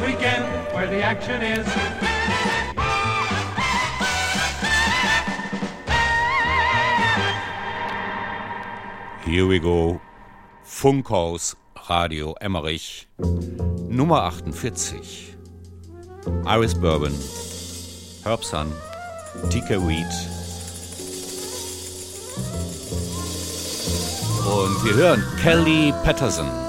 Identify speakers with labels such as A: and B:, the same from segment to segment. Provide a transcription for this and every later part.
A: weekend where the action is.
B: Here we go. Funkhaus Radio Emmerich Nummer 48. Iris Bourbon, Herb Sun, TK Weed. Und wir hören Kelly Patterson.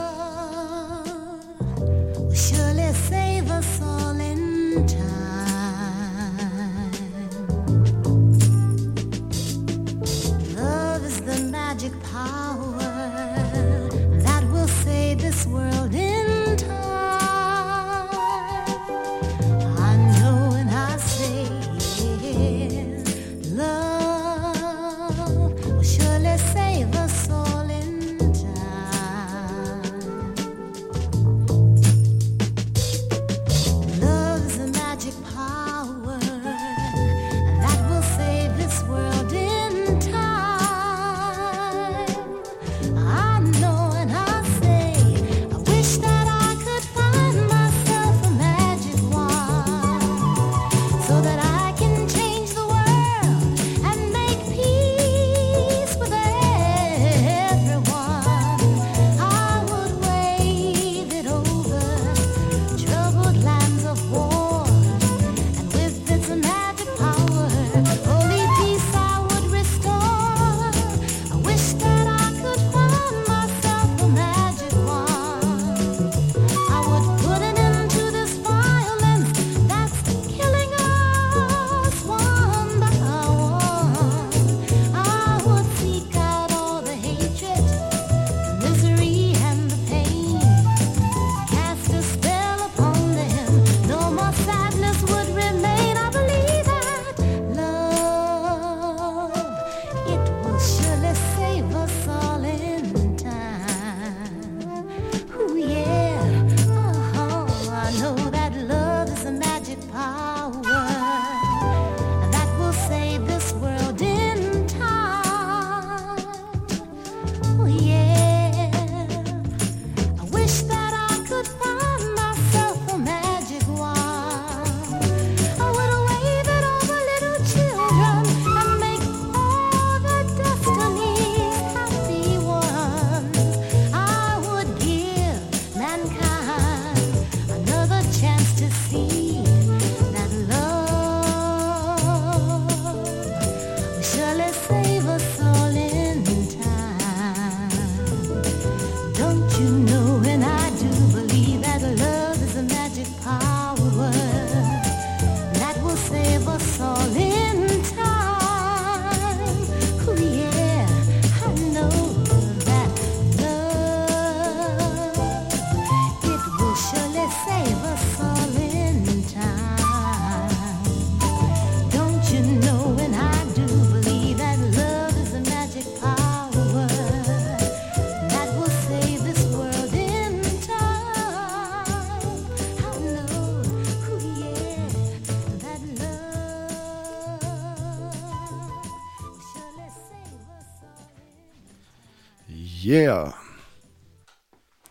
C: Yeah.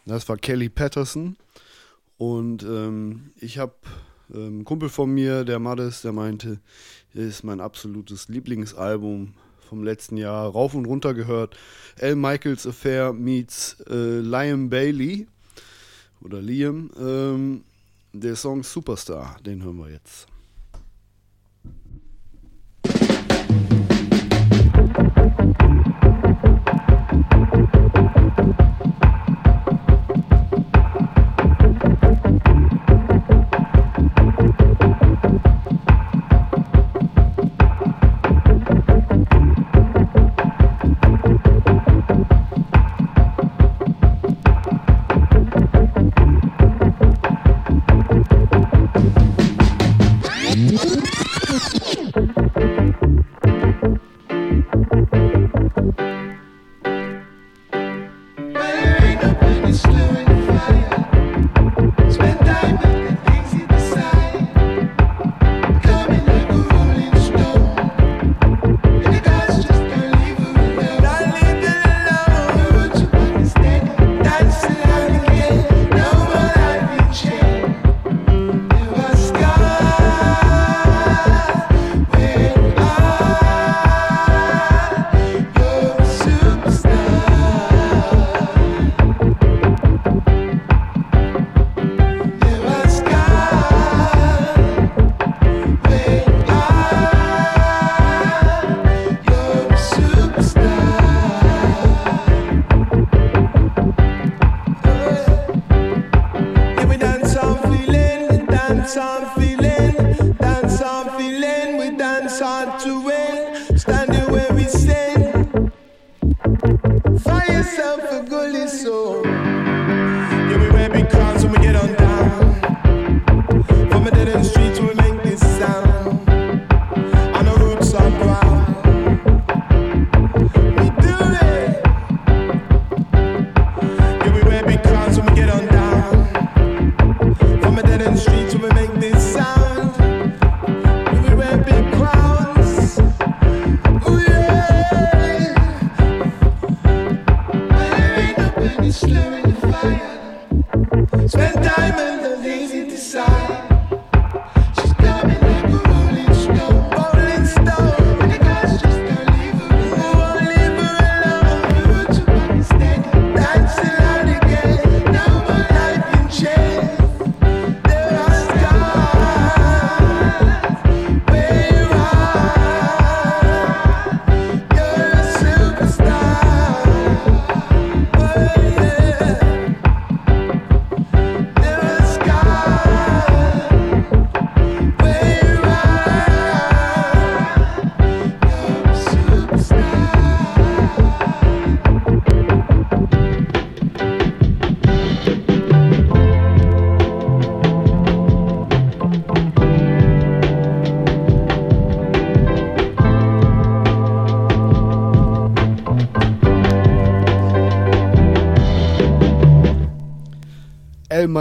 C: Das war Kelly Patterson. Und ähm, ich habe ähm, einen Kumpel von mir, der Maddes, der meinte, hier ist mein absolutes Lieblingsalbum vom letzten Jahr rauf und runter gehört. L. Michaels Affair meets äh, Liam Bailey oder Liam. Ähm, der Song Superstar, den hören wir jetzt.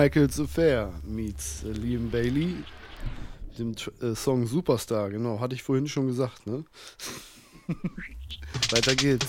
C: Michael's Affair meets äh, Liam Bailey, dem äh, Song Superstar, genau, hatte ich vorhin schon gesagt, ne? Weiter geht's.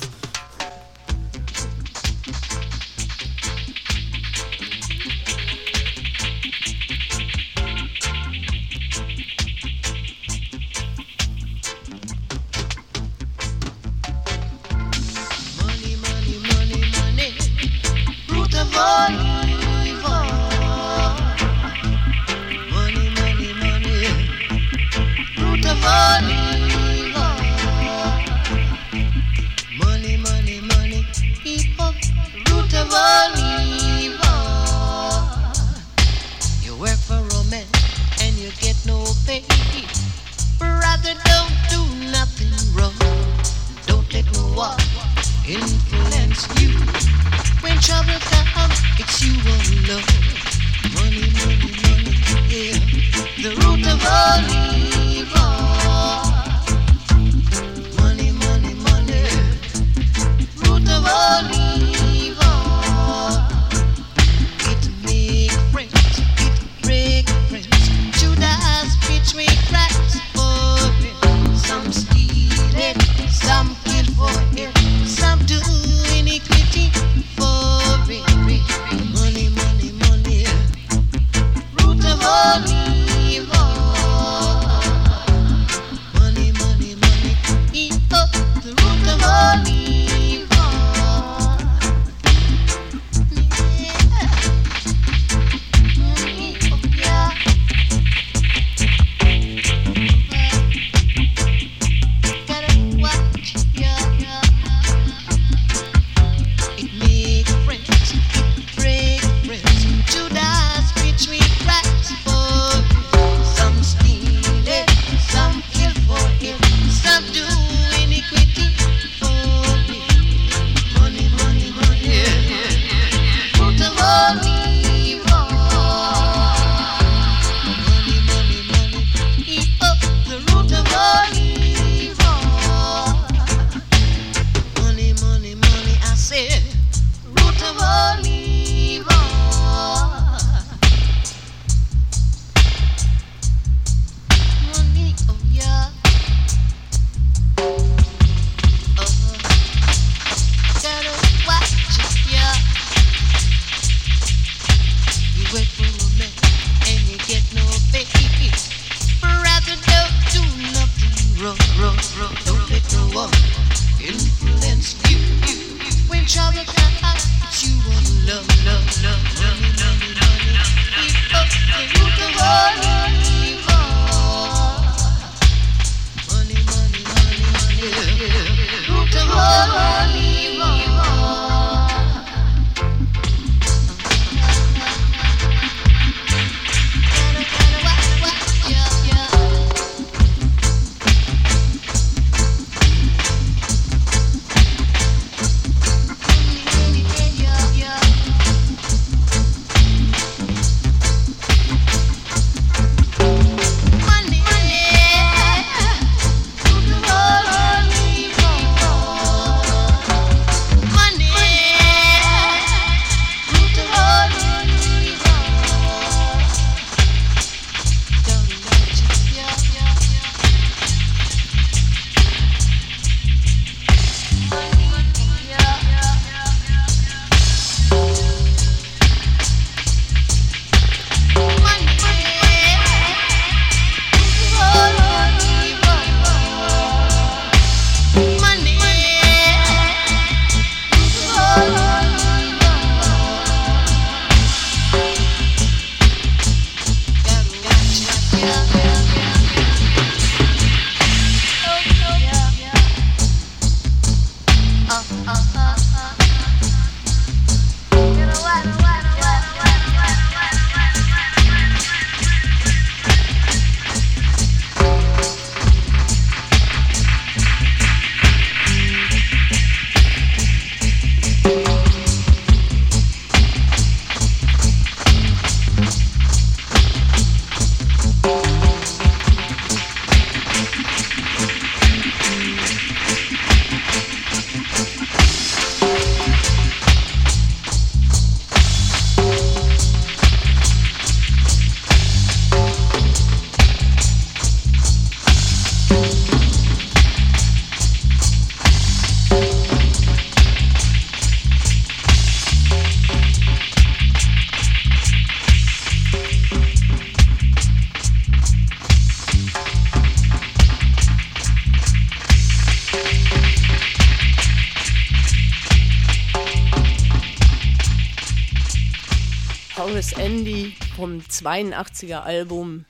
D: 82er Album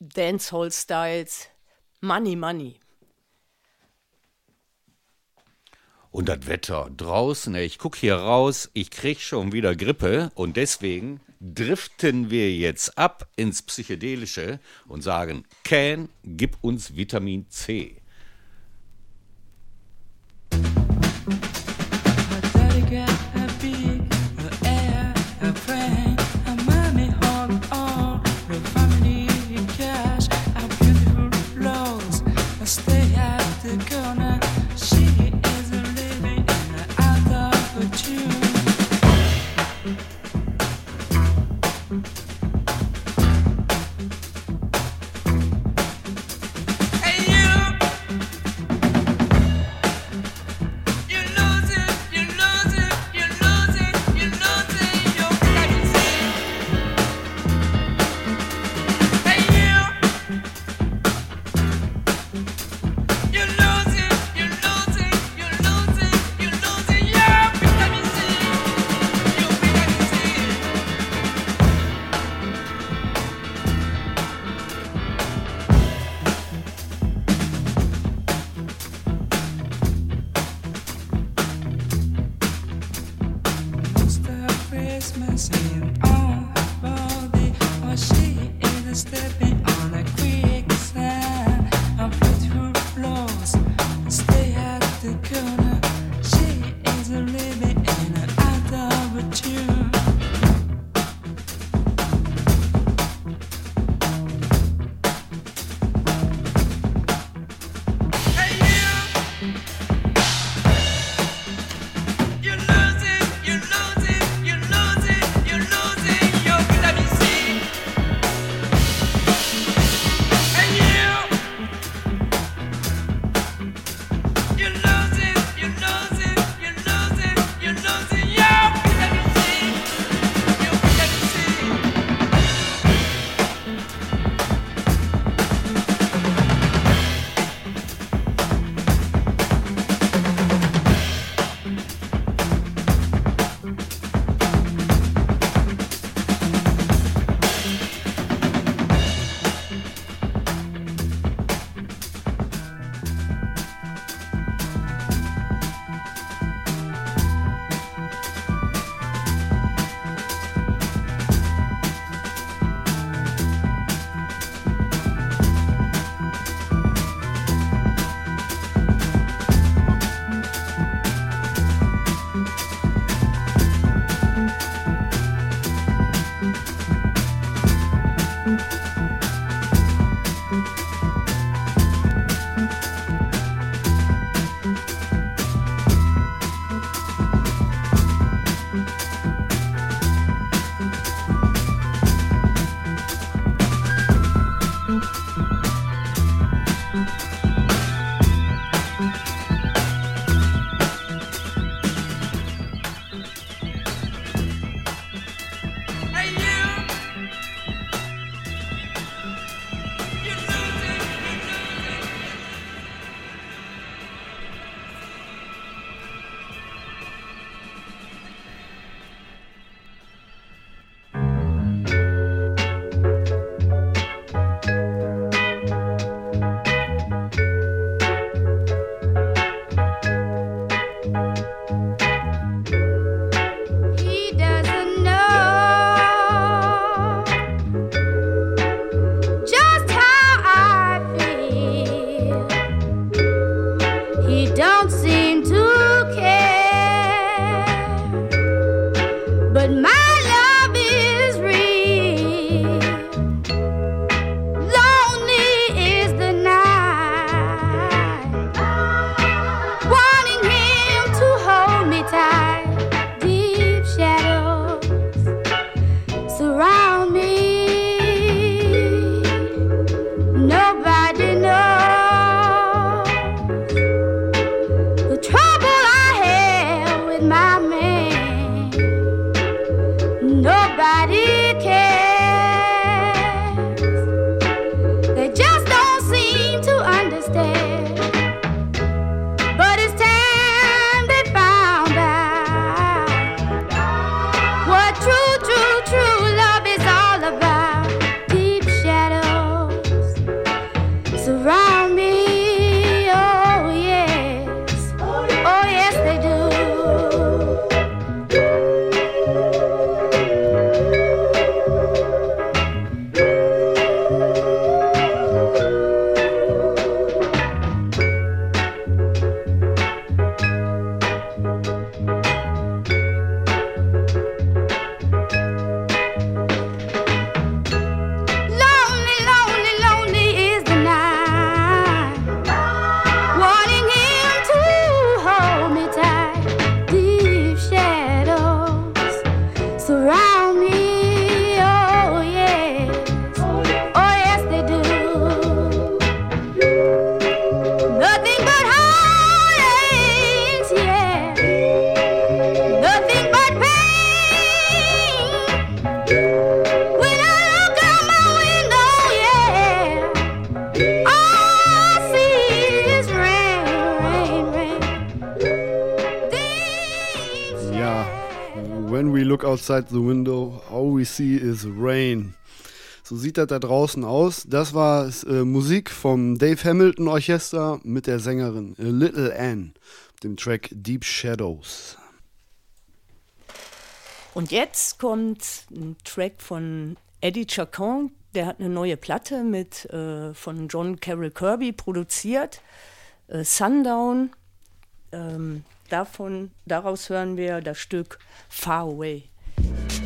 D: Dancehall Styles Money Money.
E: Und das Wetter draußen, ich gucke hier raus, ich krieg schon wieder Grippe und deswegen driften wir jetzt ab ins Psychedelische und sagen, Can, gib uns Vitamin C.
F: outside the window, all we see is rain. So sieht das da draußen aus. Das war äh, Musik vom Dave Hamilton Orchester mit der Sängerin äh, Little Ann, dem Track Deep Shadows.
G: Und jetzt kommt ein Track von Eddie Chacon, der hat eine neue Platte mit äh, von John Carroll Kirby produziert, äh, Sundown. Ähm, davon, daraus hören wir das Stück Far Away. Thank you.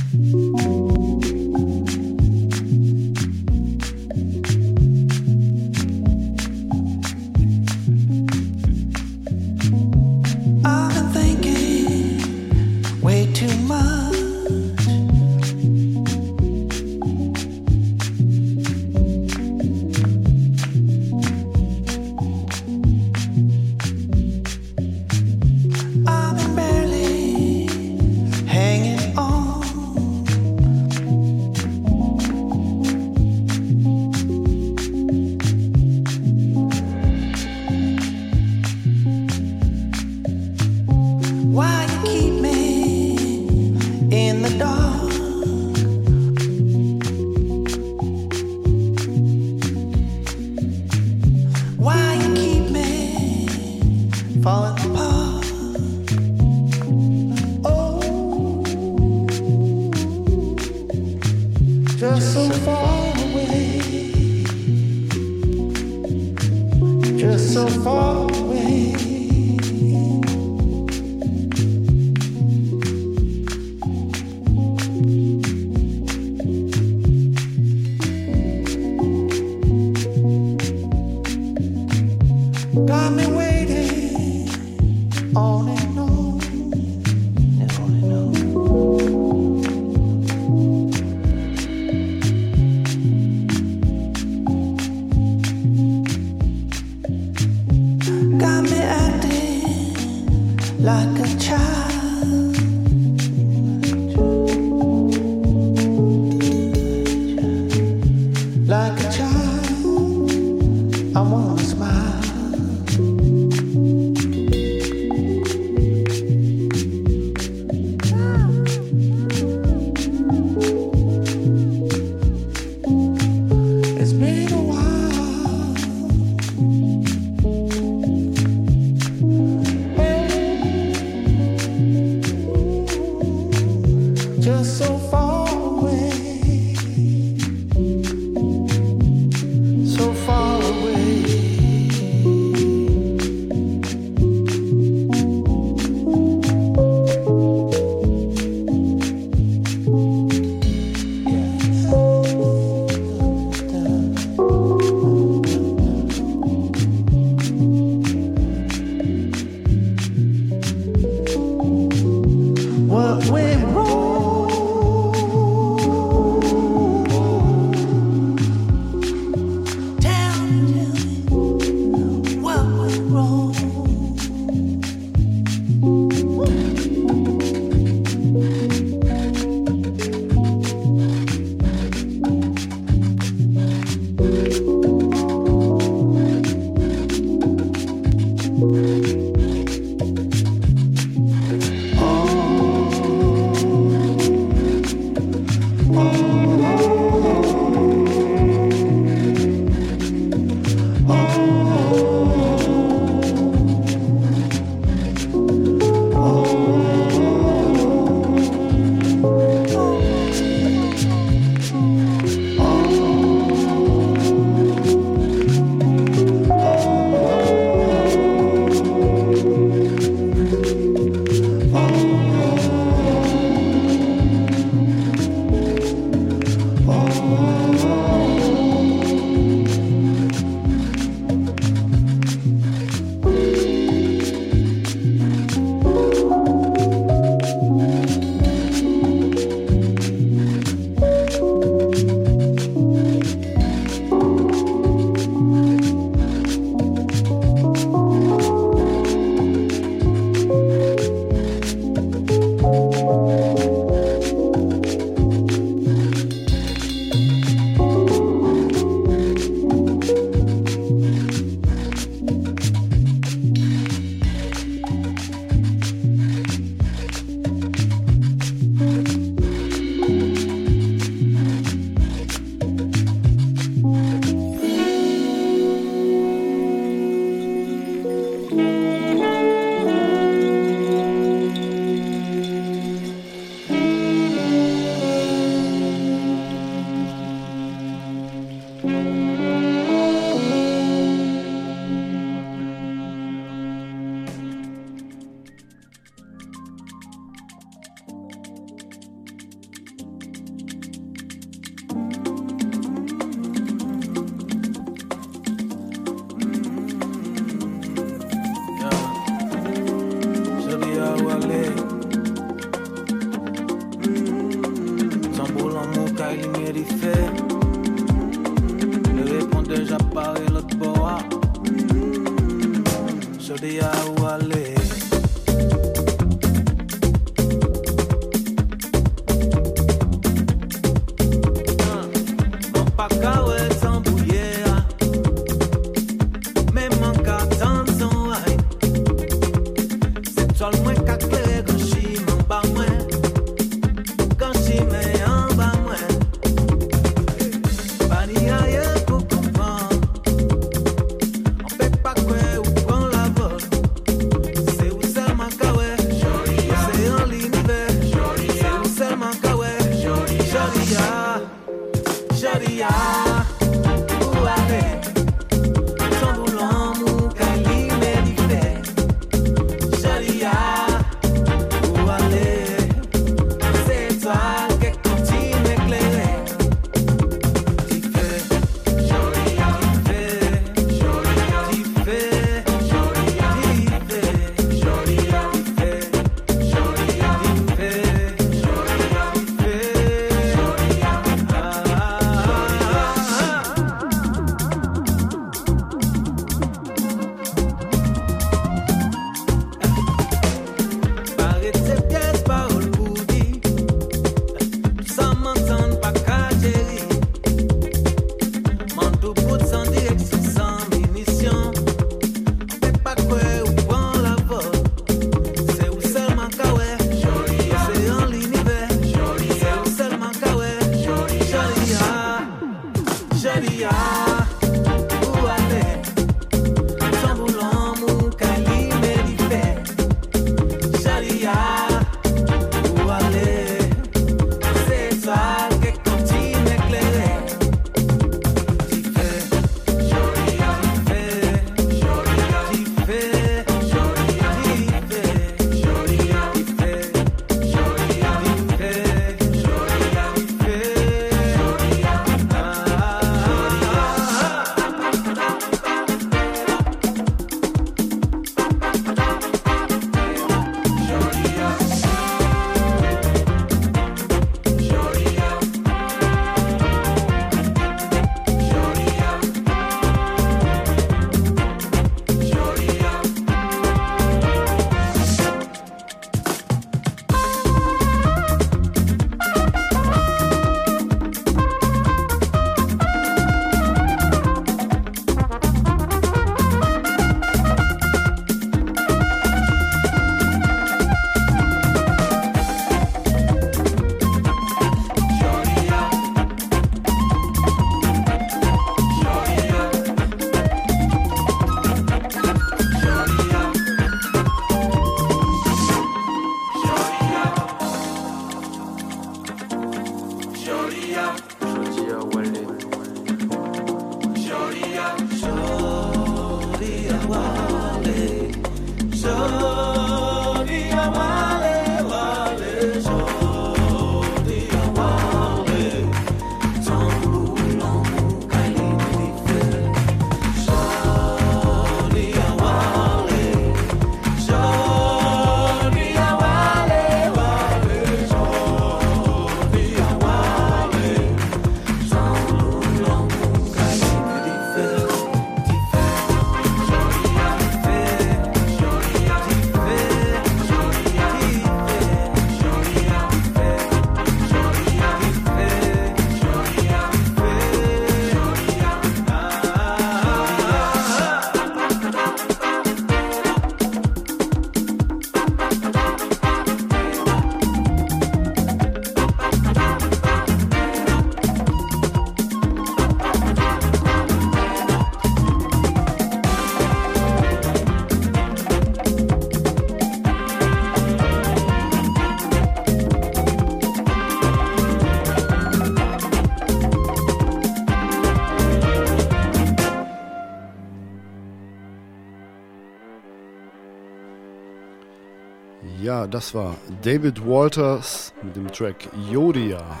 F: Das war David Walters mit dem Track Yodia.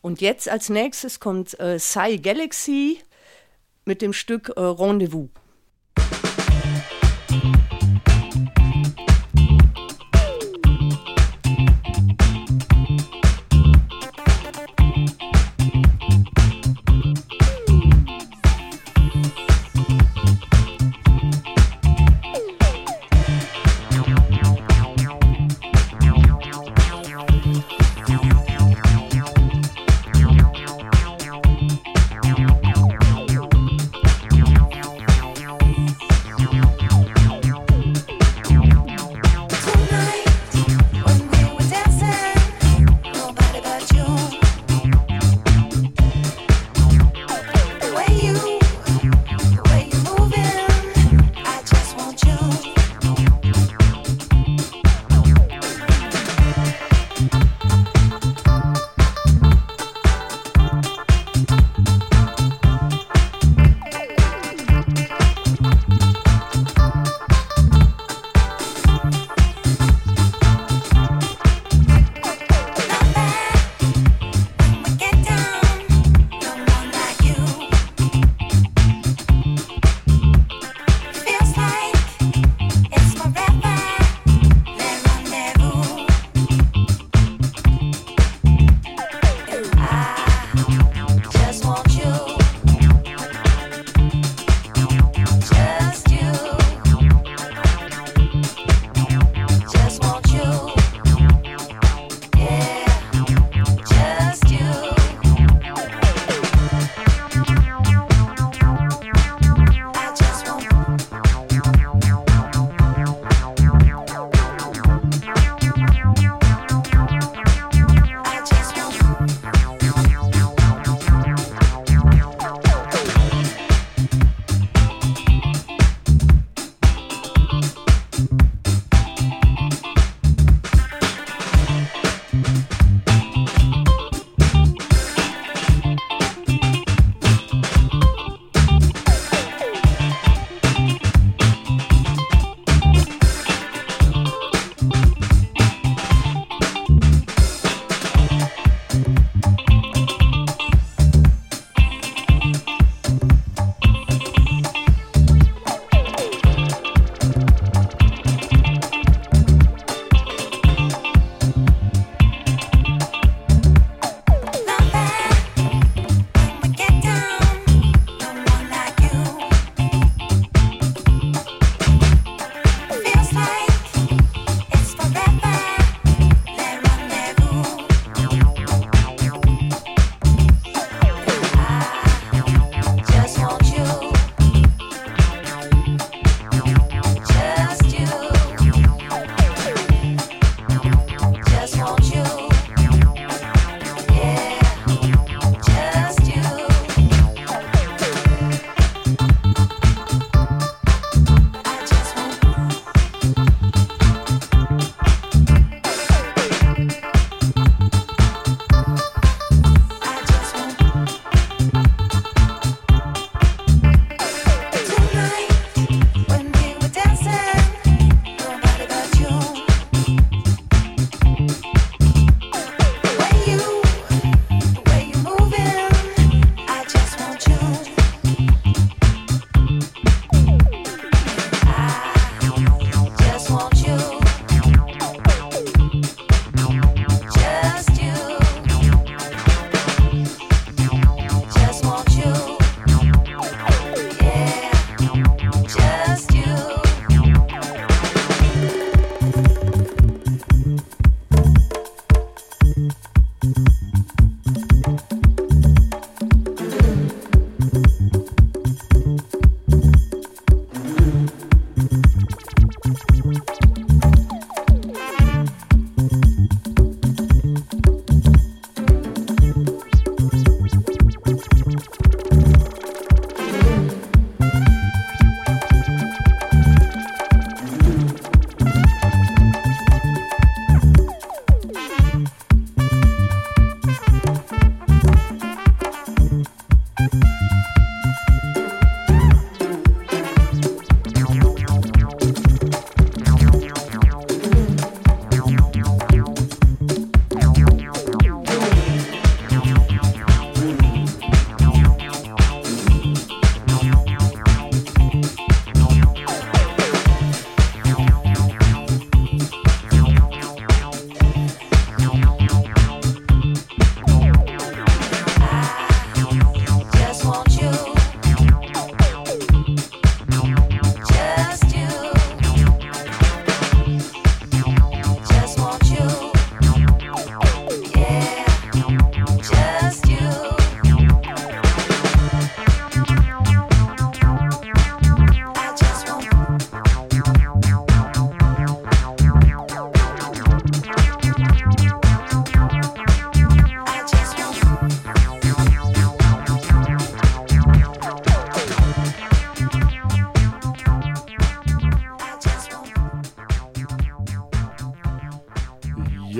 D: Und jetzt als nächstes kommt äh, Psy Galaxy mit dem Stück äh, Rendezvous.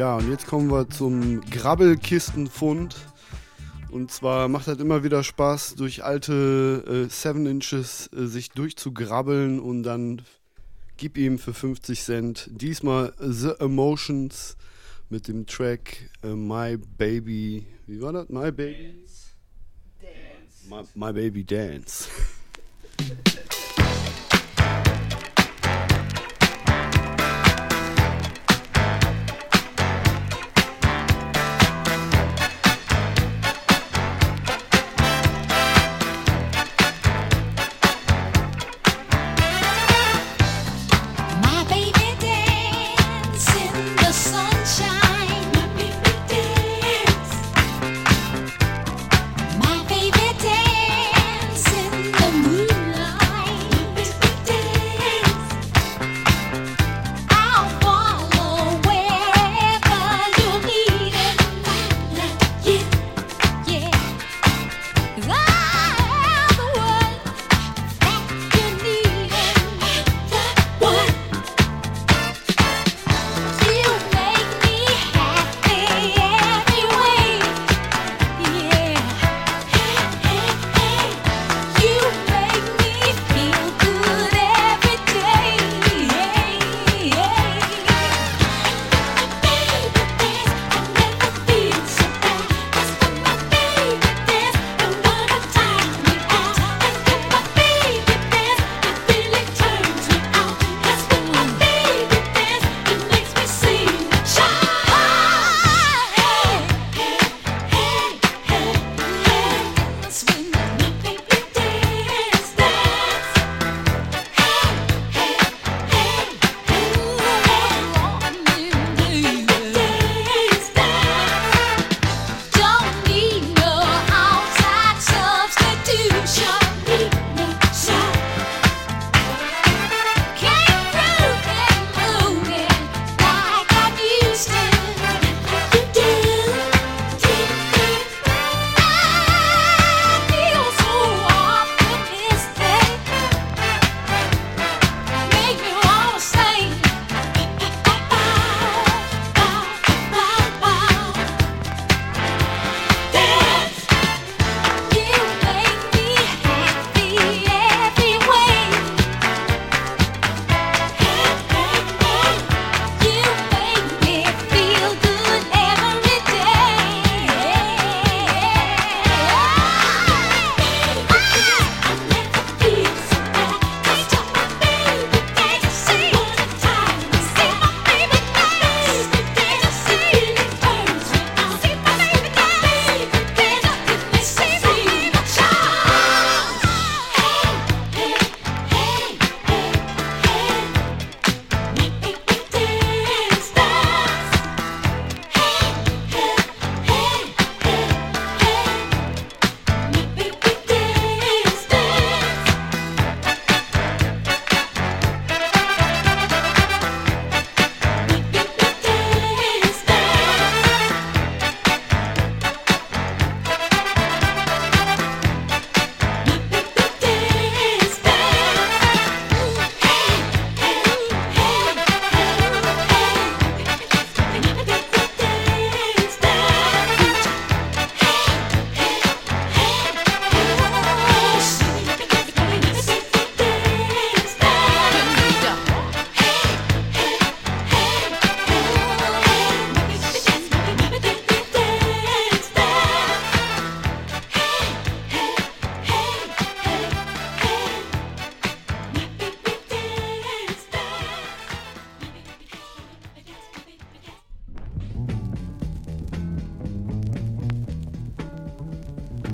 F: Ja, und jetzt kommen wir zum Grabbelkistenfund. Und zwar macht das immer wieder Spaß, durch alte äh, 7 Inches äh, sich durchzugrabbeln und dann gib ihm für 50 Cent diesmal The Emotions mit dem Track äh, My Baby. Wie war das? My Baby? Dance. My, my Baby Dance.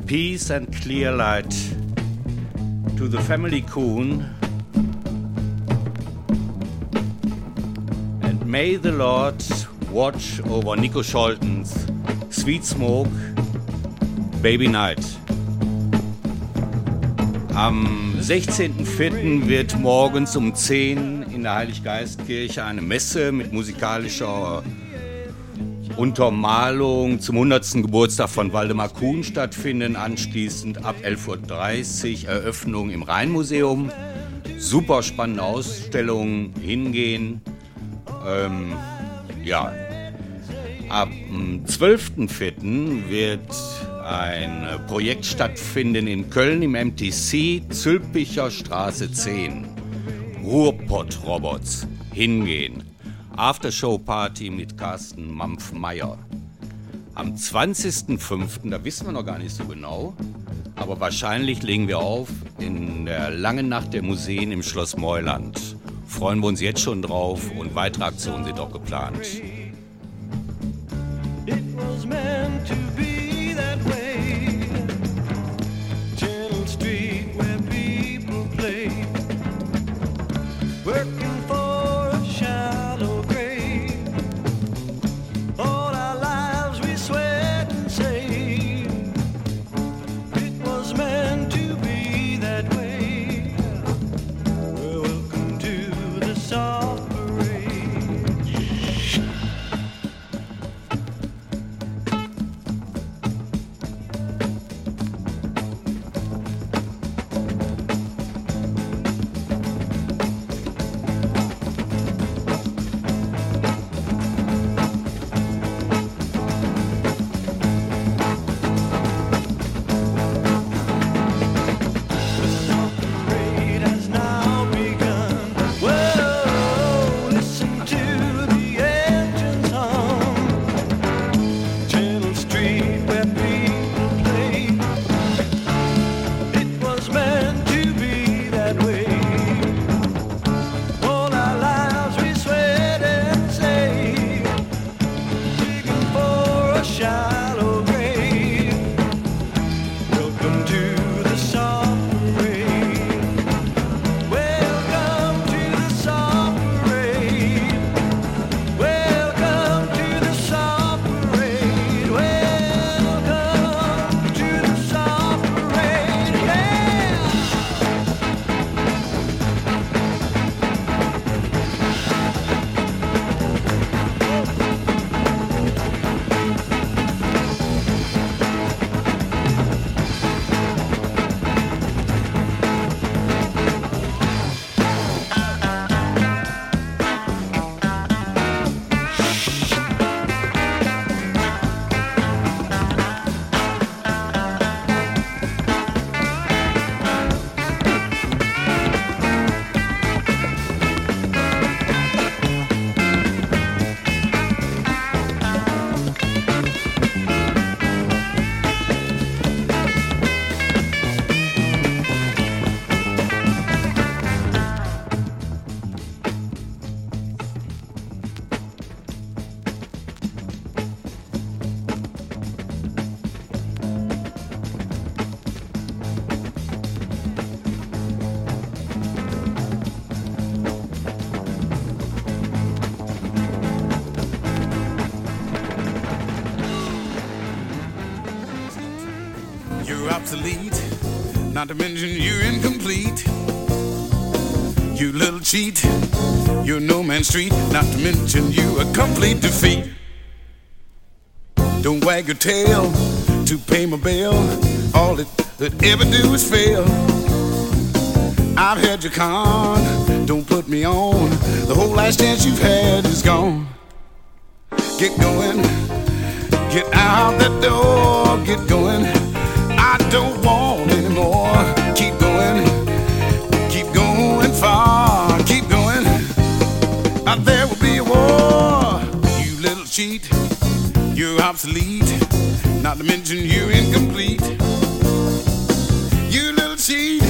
A: Peace and clear light to the family coon. And may the Lord watch over Nico Scholtens Sweet Smoke Baby Night. Am 16.04. wird morgens um 10 in der Heiliggeistkirche eine Messe mit musikalischer Untermalung zum 100. Geburtstag von Waldemar Kuhn stattfinden. Anschließend ab 11.30 Uhr Eröffnung im Rheinmuseum. Super spannende Ausstellung, hingehen. Ähm, ja, Ab dem 12.04. wird ein Projekt stattfinden in Köln im MTC, Zülpicher Straße 10. Ruhrpott-Robots. Hingehen. Aftershow-Party mit Carsten Mampf-Meyer. Am 20.05., da wissen wir noch gar nicht so genau, aber wahrscheinlich legen wir auf in der langen Nacht der Museen im Schloss Meuland. Freuen wir uns jetzt schon drauf und weitere Aktionen sind auch geplant.
H: It was meant to be
I: not to mention you're incomplete. You little cheat, you're no man's street, not to mention you a complete defeat. Don't wag your tail to pay my bill, all it, it ever do is fail. I've had your con, don't put me on, the whole last chance you've had is gone. Get going, get out the door, get going. I don't want cheat, you're obsolete. Not to mention you're incomplete. You little cheat,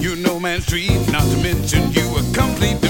I: you're no man's street. Not to mention you a complete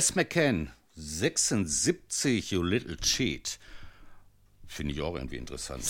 J: Les McCann, 76, You Little Cheat. Finde ich auch irgendwie interessant.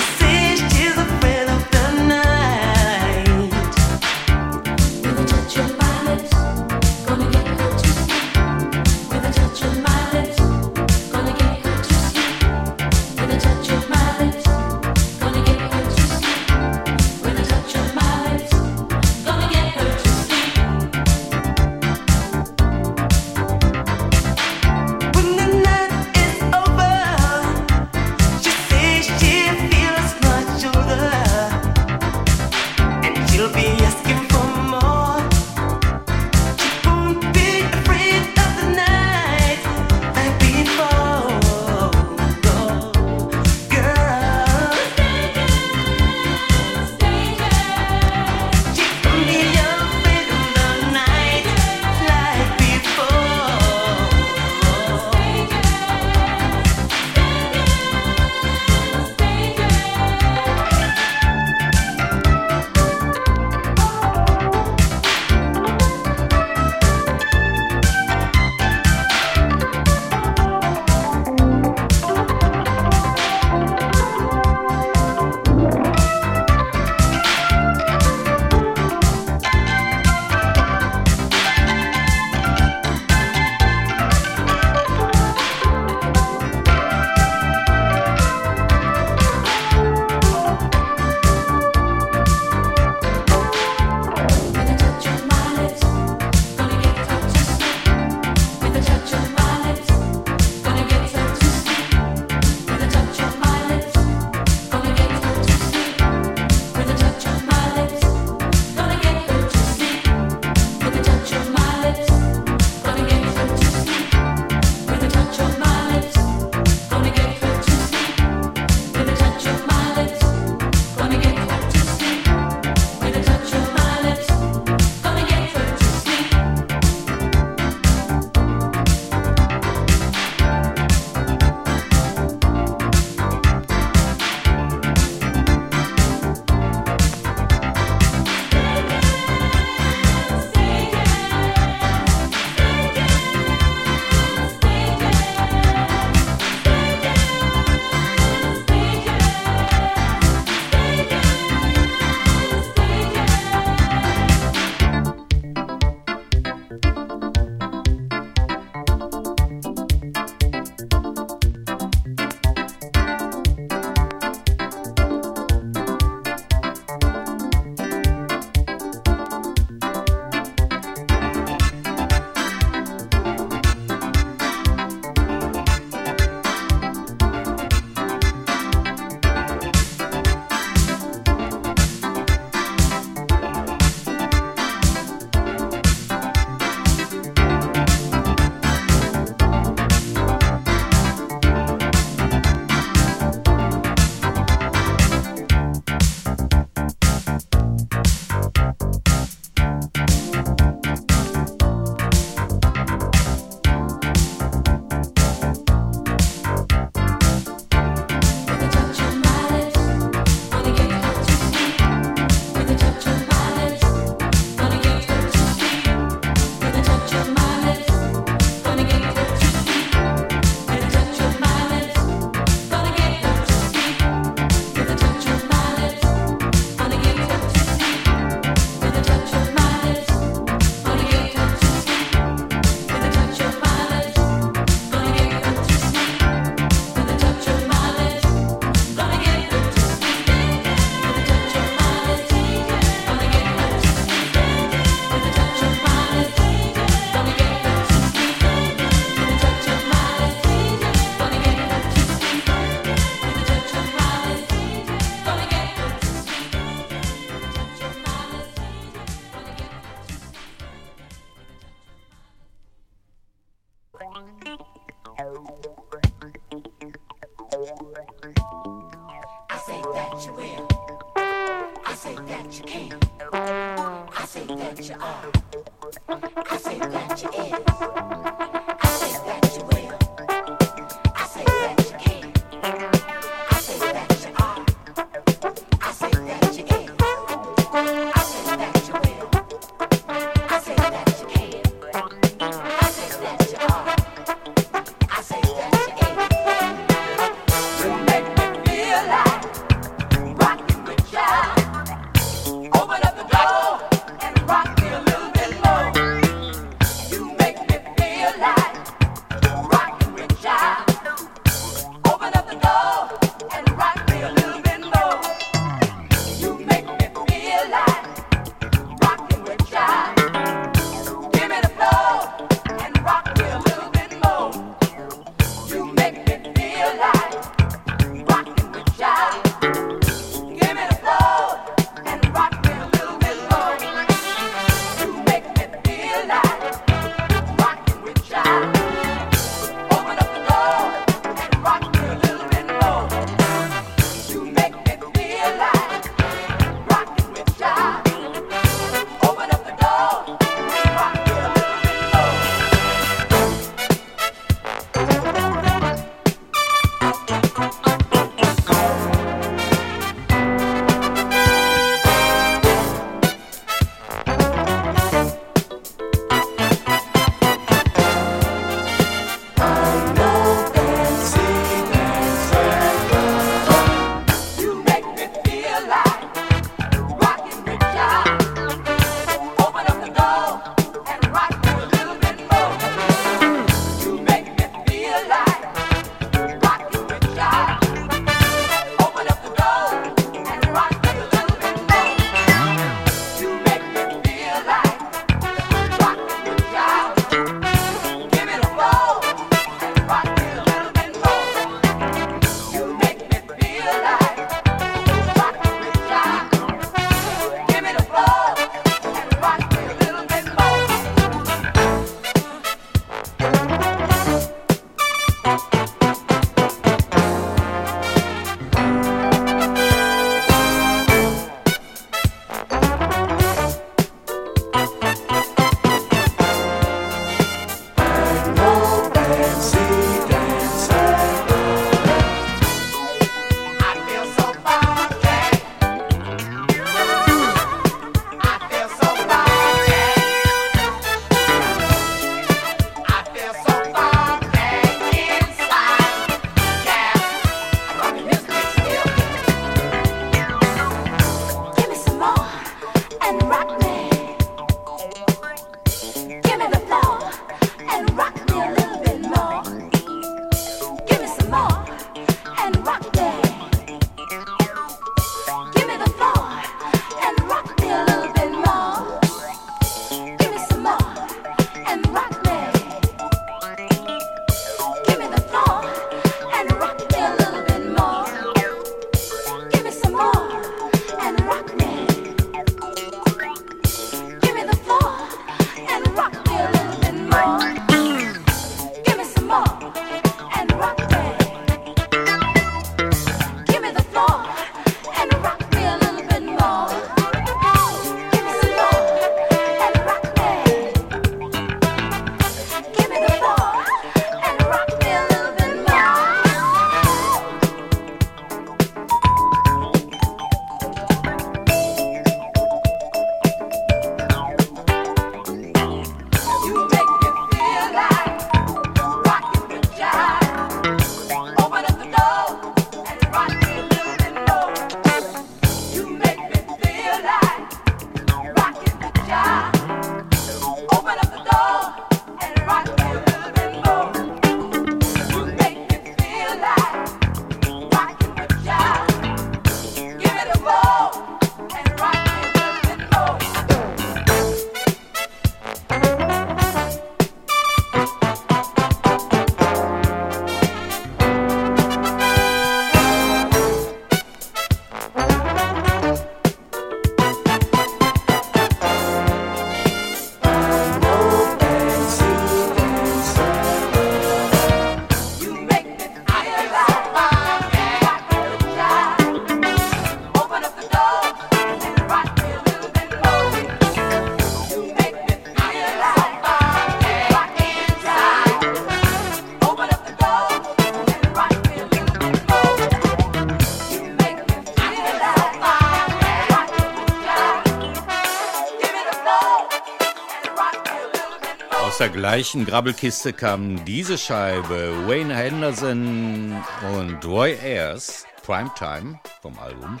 A: Gleichen Grabbelkiste kam diese Scheibe Wayne Henderson und Roy Ayers, Primetime vom Album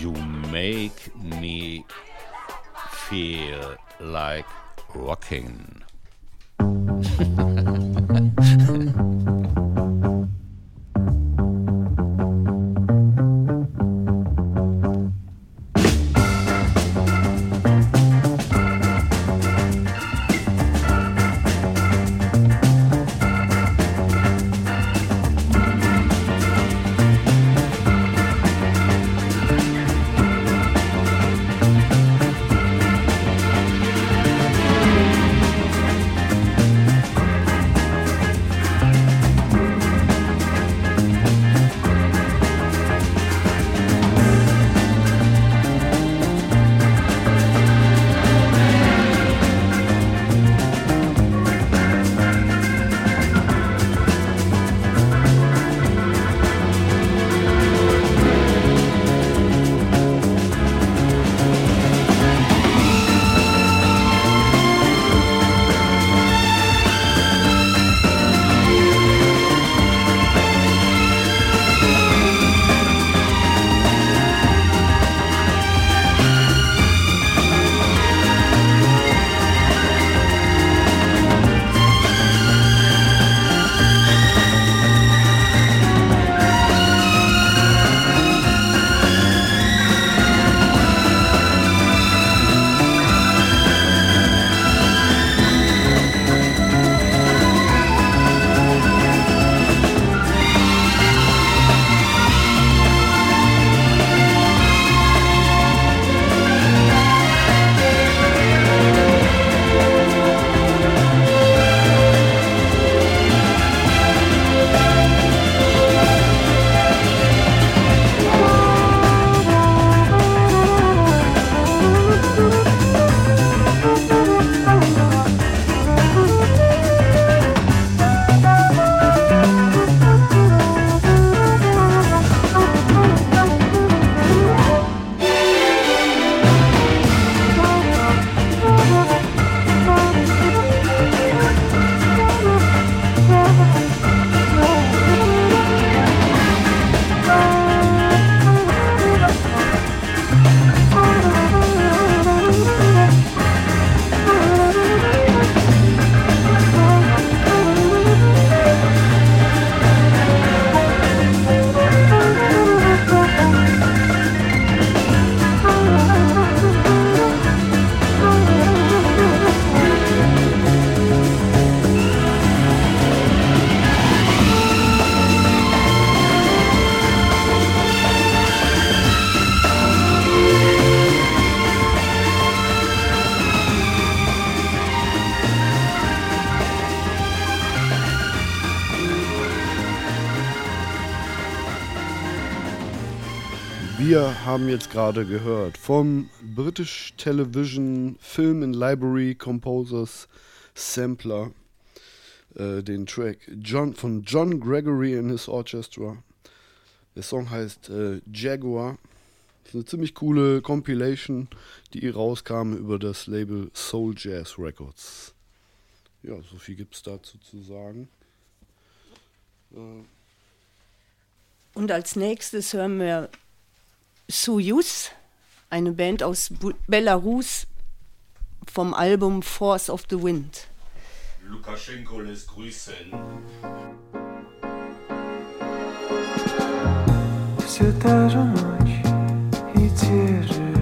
A: You Make Me Feel Like Rocking.
F: haben jetzt gerade gehört vom British Television Film and Library Composers Sampler äh, den Track John, von John Gregory and his Orchestra. Der Song heißt äh, Jaguar. Das ist eine ziemlich coole Compilation, die rauskam über das Label Soul Jazz Records. Ja, so viel gibt es dazu zu sagen.
D: Und als nächstes hören wir Soyuz, eine Band aus Bu Belarus vom Album Force of the Wind.
A: Lukaschenko lässt grüßen.
K: Все та же ночь и те же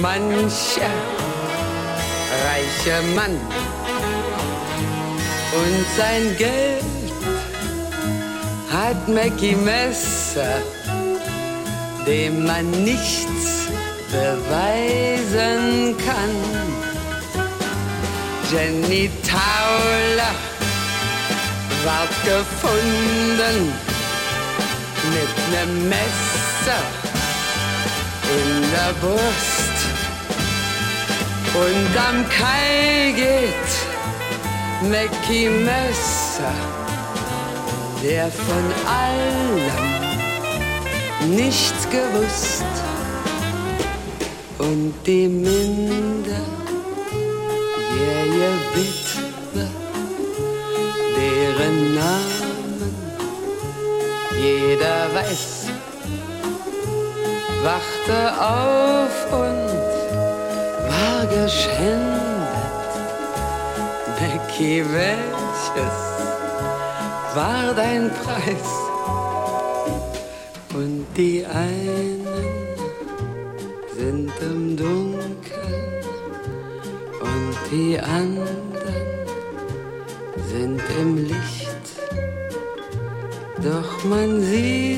L: mancher reicher Mann und sein Geld hat Mackie Messer, dem man nichts beweisen kann. Jenny Tauler ward gefunden mit nem Messer in der Brust. Und am Kai geht Mackie Messer, der von allem nichts gewusst. Und die minderjährige Witwe, deren Namen jeder weiß, wachte auf war geschändet. Becky, welches war dein Preis? Und die einen sind im Dunkeln und die anderen sind im Licht. Doch man sieht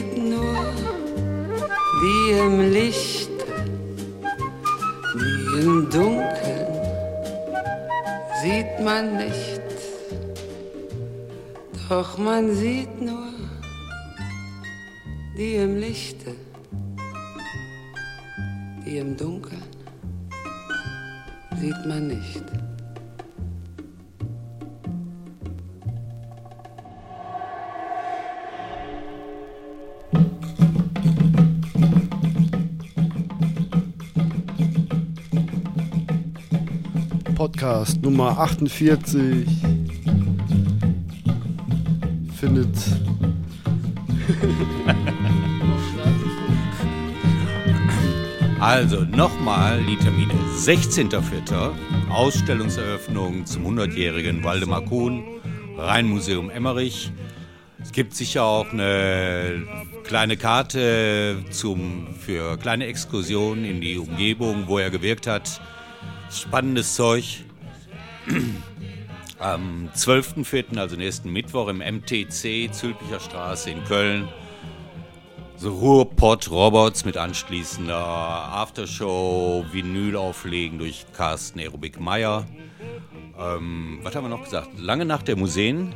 L: man nicht, doch man sieht nur die im Lichte, die im Dunkeln sieht man nicht.
F: Podcast Nummer 48 findet
A: Also nochmal die Termine. 16.04. Ausstellungseröffnung zum 100-jährigen Waldemar Kuhn, Rheinmuseum Emmerich. Es gibt sicher auch eine kleine Karte zum, für kleine Exkursionen in die Umgebung, wo er gewirkt hat. Spannendes Zeug. Am 12.04., also nächsten Mittwoch im MTC, Zülpicher Straße in Köln, so Ruhrpott Robots mit anschließender Aftershow, Vinyl auflegen durch Carsten Aerobic Meyer. Ähm, was haben wir noch gesagt? Lange Nacht der Museen.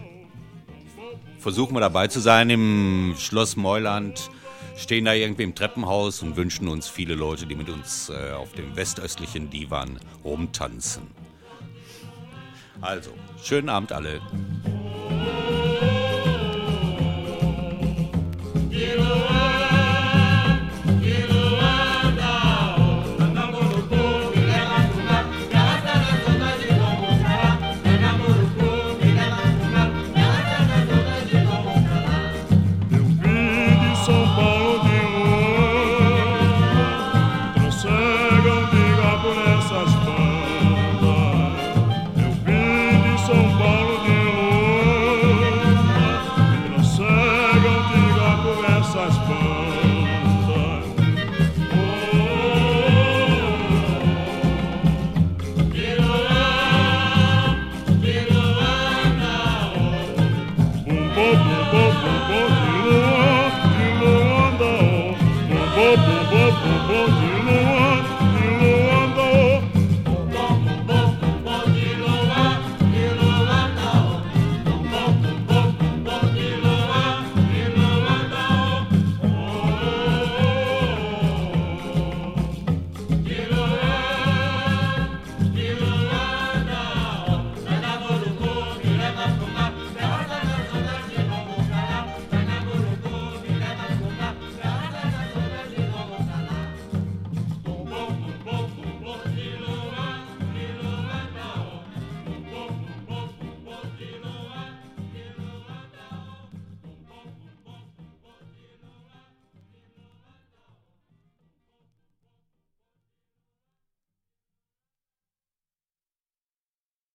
A: Versuchen wir dabei zu sein im Schloss Meuland. Stehen da irgendwie im Treppenhaus und wünschen uns viele Leute, die mit uns äh, auf dem westöstlichen Divan rumtanzen. Also, schönen Abend alle.